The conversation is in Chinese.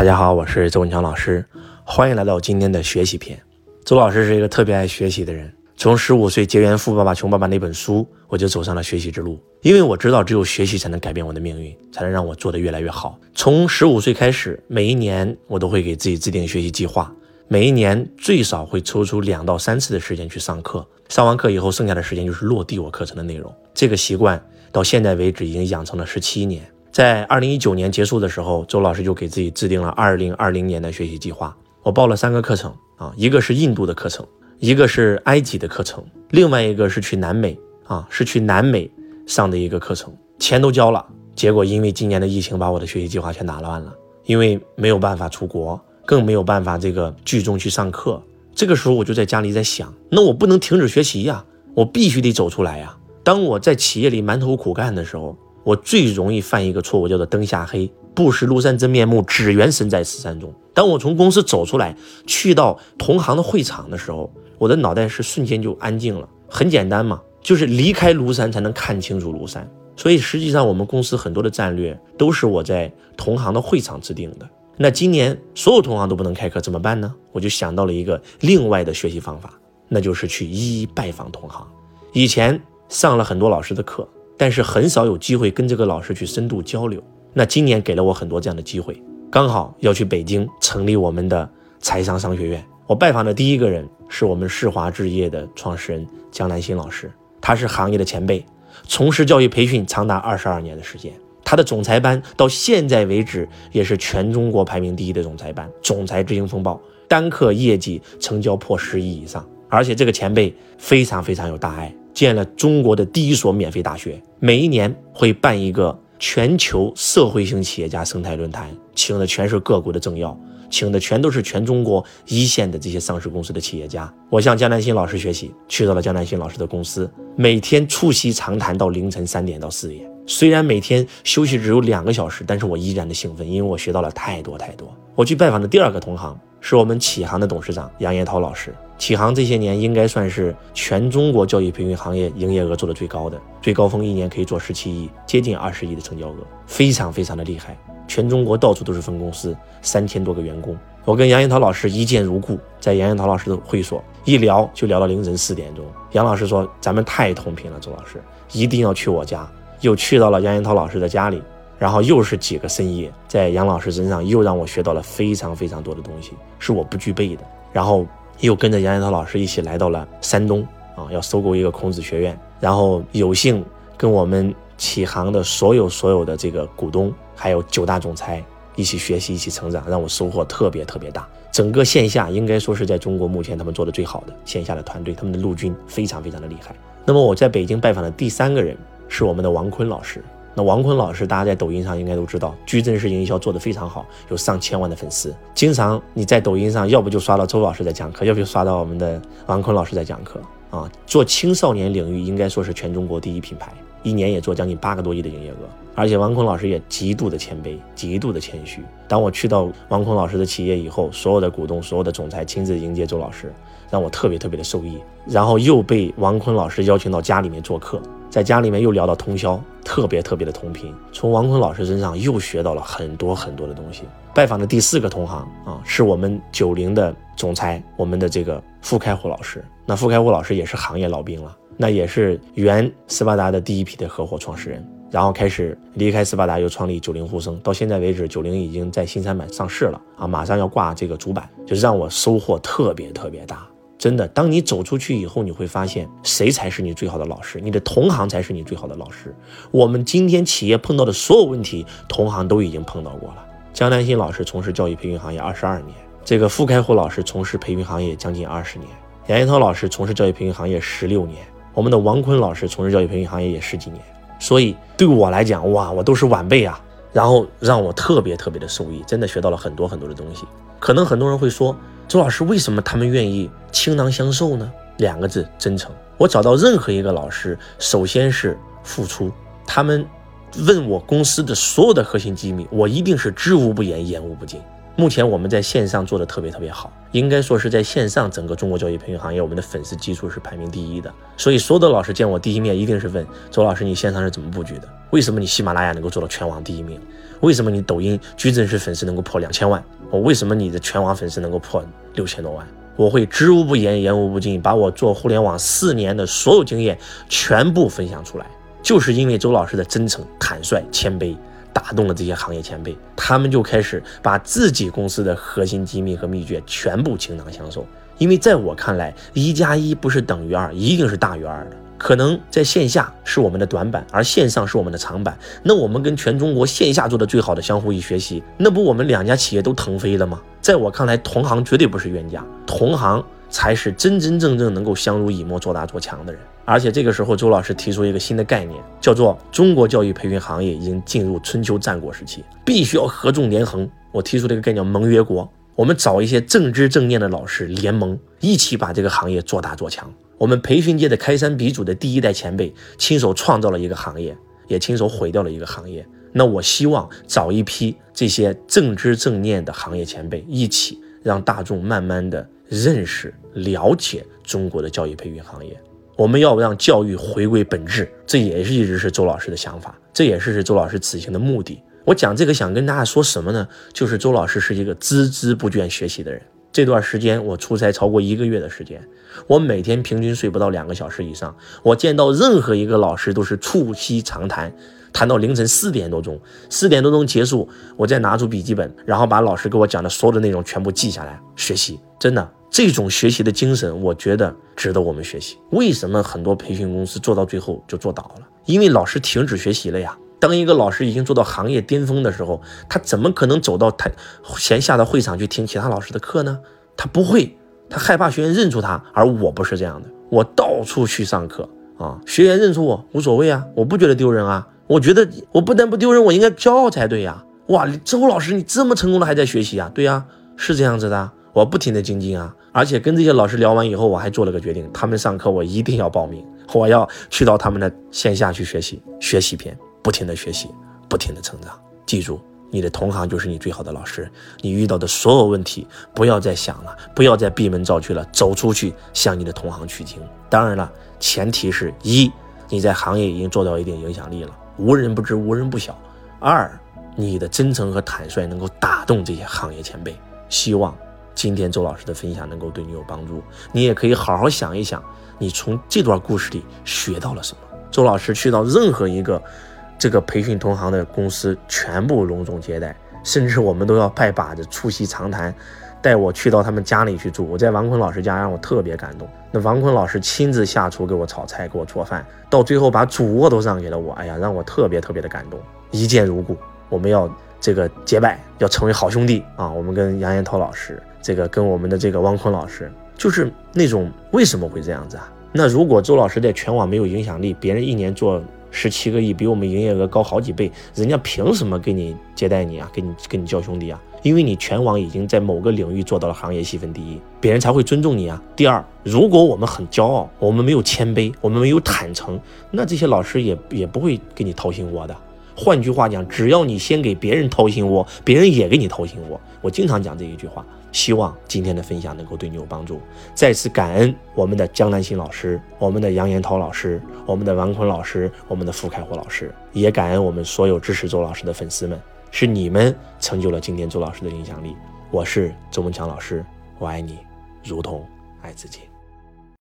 大家好，我是周文强老师，欢迎来到今天的学习篇。周老师是一个特别爱学习的人，从十五岁结缘《富爸爸穷爸爸》那本书，我就走上了学习之路。因为我知道，只有学习才能改变我的命运，才能让我做得越来越好。从十五岁开始，每一年我都会给自己制定学习计划，每一年最少会抽出两到三次的时间去上课。上完课以后，剩下的时间就是落地我课程的内容。这个习惯到现在为止已经养成了十七年。在二零一九年结束的时候，周老师就给自己制定了二零二零年的学习计划。我报了三个课程啊，一个是印度的课程，一个是埃及的课程，另外一个是去南美啊，是去南美上的一个课程，钱都交了。结果因为今年的疫情，把我的学习计划全打乱了，因为没有办法出国，更没有办法这个聚众去上课。这个时候我就在家里在想，那我不能停止学习呀，我必须得走出来呀。当我在企业里埋头苦干的时候。我最容易犯一个错误，叫做灯下黑，不识庐山真面目，只缘身在此山中。当我从公司走出来，去到同行的会场的时候，我的脑袋是瞬间就安静了。很简单嘛，就是离开庐山才能看清楚庐山。所以实际上，我们公司很多的战略都是我在同行的会场制定的。那今年所有同行都不能开课，怎么办呢？我就想到了一个另外的学习方法，那就是去一一拜访同行。以前上了很多老师的课。但是很少有机会跟这个老师去深度交流。那今年给了我很多这样的机会，刚好要去北京成立我们的财商商学院。我拜访的第一个人是我们世华置业的创始人江南新老师，他是行业的前辈，从事教育培训长达二十二年的时间。他的总裁班到现在为止也是全中国排名第一的总裁班，总裁执行风暴，单课业绩成交破十亿以上。而且这个前辈非常非常有大爱。建了中国的第一所免费大学，每一年会办一个全球社会型企业家生态论坛，请的全是各国的政要，请的全都是全中国一线的这些上市公司的企业家。我向江南新老师学习，去到了江南新老师的公司，每天促膝长谈到凌晨三点到四点。虽然每天休息只有两个小时，但是我依然的兴奋，因为我学到了太多太多。我去拜访的第二个同行。是我们启航的董事长杨延涛老师。启航这些年应该算是全中国教育培训行业营业额做的最高的，最高峰一年可以做十七亿，接近二十亿的成交额，非常非常的厉害。全中国到处都是分公司，三千多个员工。我跟杨延涛老师一见如故，在杨延涛老师的会所一聊就聊到凌晨四点钟。杨老师说：“咱们太同频了，周老师一定要去我家。”又去到了杨延涛老师的家里。然后又是几个深夜，在杨老师身上又让我学到了非常非常多的东西，是我不具备的。然后又跟着杨延涛老师一起来到了山东啊，要收购一个孔子学院。然后有幸跟我们启航的所有所有的这个股东，还有九大总裁一起学习，一起成长，让我收获特别特别大。整个线下应该说是在中国目前他们做的最好的线下的团队，他们的陆军非常非常的厉害。那么我在北京拜访的第三个人是我们的王坤老师。那王坤老师，大家在抖音上应该都知道，矩阵式营销做得非常好，有上千万的粉丝。经常你在抖音上，要不就刷到周老师在讲课，要不就刷到我们的王坤老师在讲课啊。做青少年领域，应该说是全中国第一品牌，一年也做将近八个多亿的营业额。而且王坤老师也极度的谦卑，极度的谦虚。当我去到王坤老师的企业以后，所有的股东、所有的总裁亲自迎接周老师，让我特别特别的受益。然后又被王坤老师邀请到家里面做客。在家里面又聊到通宵，特别特别的同频。从王坤老师身上又学到了很多很多的东西。拜访的第四个同行啊，是我们九零的总裁，我们的这个傅开虎老师。那傅开虎老师也是行业老兵了，那也是原斯巴达的第一批的合伙创始人，然后开始离开斯巴达，又创立九零沪深，到现在为止，九零已经在新三板上市了啊，马上要挂这个主板，就是让我收获特别特别大。真的，当你走出去以后，你会发现谁才是你最好的老师，你的同行才是你最好的老师。我们今天企业碰到的所有问题，同行都已经碰到过了。江南新老师从事教育培训行业二十二年，这个傅开虎老师从事培训行业将近二十年，杨延涛老师从事教育培训行业十六年，我们的王坤老师从事教育培训行业也十几年。所以对我来讲，哇，我都是晚辈啊，然后让我特别特别的受益，真的学到了很多很多的东西。可能很多人会说。周老师，为什么他们愿意倾囊相授呢？两个字：真诚。我找到任何一个老师，首先是付出。他们问我公司的所有的核心机密，我一定是知无不言，言无不尽。目前我们在线上做的特别特别好，应该说是在线上整个中国教育培训行业，我们的粉丝基数是排名第一的。所以所有的老师见我第一面，一定是问周老师你线上是怎么布局的？为什么你喜马拉雅能够做到全网第一名？为什么你抖音矩阵式粉丝能够破两千万？我为什么你的全网粉丝能够破六千多万？我会知无不言，言无不尽，把我做互联网四年的所有经验全部分享出来，就是因为周老师的真诚、坦率、谦卑。打动了这些行业前辈，他们就开始把自己公司的核心机密和秘诀全部倾囊相授。因为在我看来，一加一不是等于二，一定是大于二的。可能在线下是我们的短板，而线上是我们的长板。那我们跟全中国线下做的最好的相互一学习，那不我们两家企业都腾飞了吗？在我看来，同行绝对不是冤家，同行才是真真正正能够相濡以沫、做大做强的人。而且这个时候，周老师提出一个新的概念，叫做中国教育培训行业已经进入春秋战国时期，必须要合纵连横。我提出这个概念盟约国，我们找一些正知正念的老师联盟，一起把这个行业做大做强。我们培训界的开山鼻祖的第一代前辈，亲手创造了一个行业，也亲手毁掉了一个行业。那我希望找一批这些正知正念的行业前辈，一起让大众慢慢的认识、了解中国的教育培训行业。我们要让教育回归本质，这也是一直是周老师的想法，这也是是周老师此行的目的。我讲这个想跟大家说什么呢？就是周老师是一个孜孜不倦学习的人。这段时间我出差超过一个月的时间，我每天平均睡不到两个小时以上。我见到任何一个老师都是促膝长谈，谈到凌晨四点多钟，四点多钟结束，我再拿出笔记本，然后把老师给我讲的所有的内容全部记下来学习。真的。这种学习的精神，我觉得值得我们学习。为什么很多培训公司做到最后就做倒了？因为老师停止学习了呀。当一个老师已经做到行业巅峰的时候，他怎么可能走到台闲下的会场去听其他老师的课呢？他不会，他害怕学员认出他。而我不是这样的，我到处去上课啊，学员认出我无所谓啊，我不觉得丢人啊。我觉得我不但不丢人，我应该骄傲才对呀。哇，周老师你这么成功了还在学习啊？对呀，是这样子的。我不停的精进啊，而且跟这些老师聊完以后，我还做了个决定，他们上课我一定要报名，我要去到他们的线下去学习，学习篇，不停的学习，不停的成长。记住，你的同行就是你最好的老师，你遇到的所有问题不要再想了，不要再闭门造车了，走出去向你的同行取经。当然了，前提是一你在行业已经做到一定影响力了，无人不知，无人不晓；二你的真诚和坦率能够打动这些行业前辈。希望。今天周老师的分享能够对你有帮助，你也可以好好想一想，你从这段故事里学到了什么。周老师去到任何一个这个培训同行的公司，全部隆重接待，甚至我们都要拜把子促膝长谈，带我去到他们家里去住。我在王坤老师家，让我特别感动。那王坤老师亲自下厨给我炒菜，给我做饭，到最后把主卧都让给了我。哎呀，让我特别特别的感动，一见如故。我们要这个结拜，要成为好兄弟啊！我们跟杨延涛老师。这个跟我们的这个汪坤老师，就是那种为什么会这样子啊？那如果周老师在全网没有影响力，别人一年做十七个亿，比我们营业额高好几倍，人家凭什么给你接待你啊？给你跟你叫兄弟啊？因为你全网已经在某个领域做到了行业细分第一，别人才会尊重你啊。第二，如果我们很骄傲，我们没有谦卑，我们没有坦诚，那这些老师也也不会给你掏心窝的。换句话讲，只要你先给别人掏心窝，别人也给你掏心窝。我经常讲这一句话。希望今天的分享能够对你有帮助。再次感恩我们的江南新老师、我们的杨延涛老师、我们的王坤老师、我们的傅开火老师，也感恩我们所有支持周老师的粉丝们，是你们成就了今天周老师的影响力。我是周文强老师，我爱你，如同爱自己。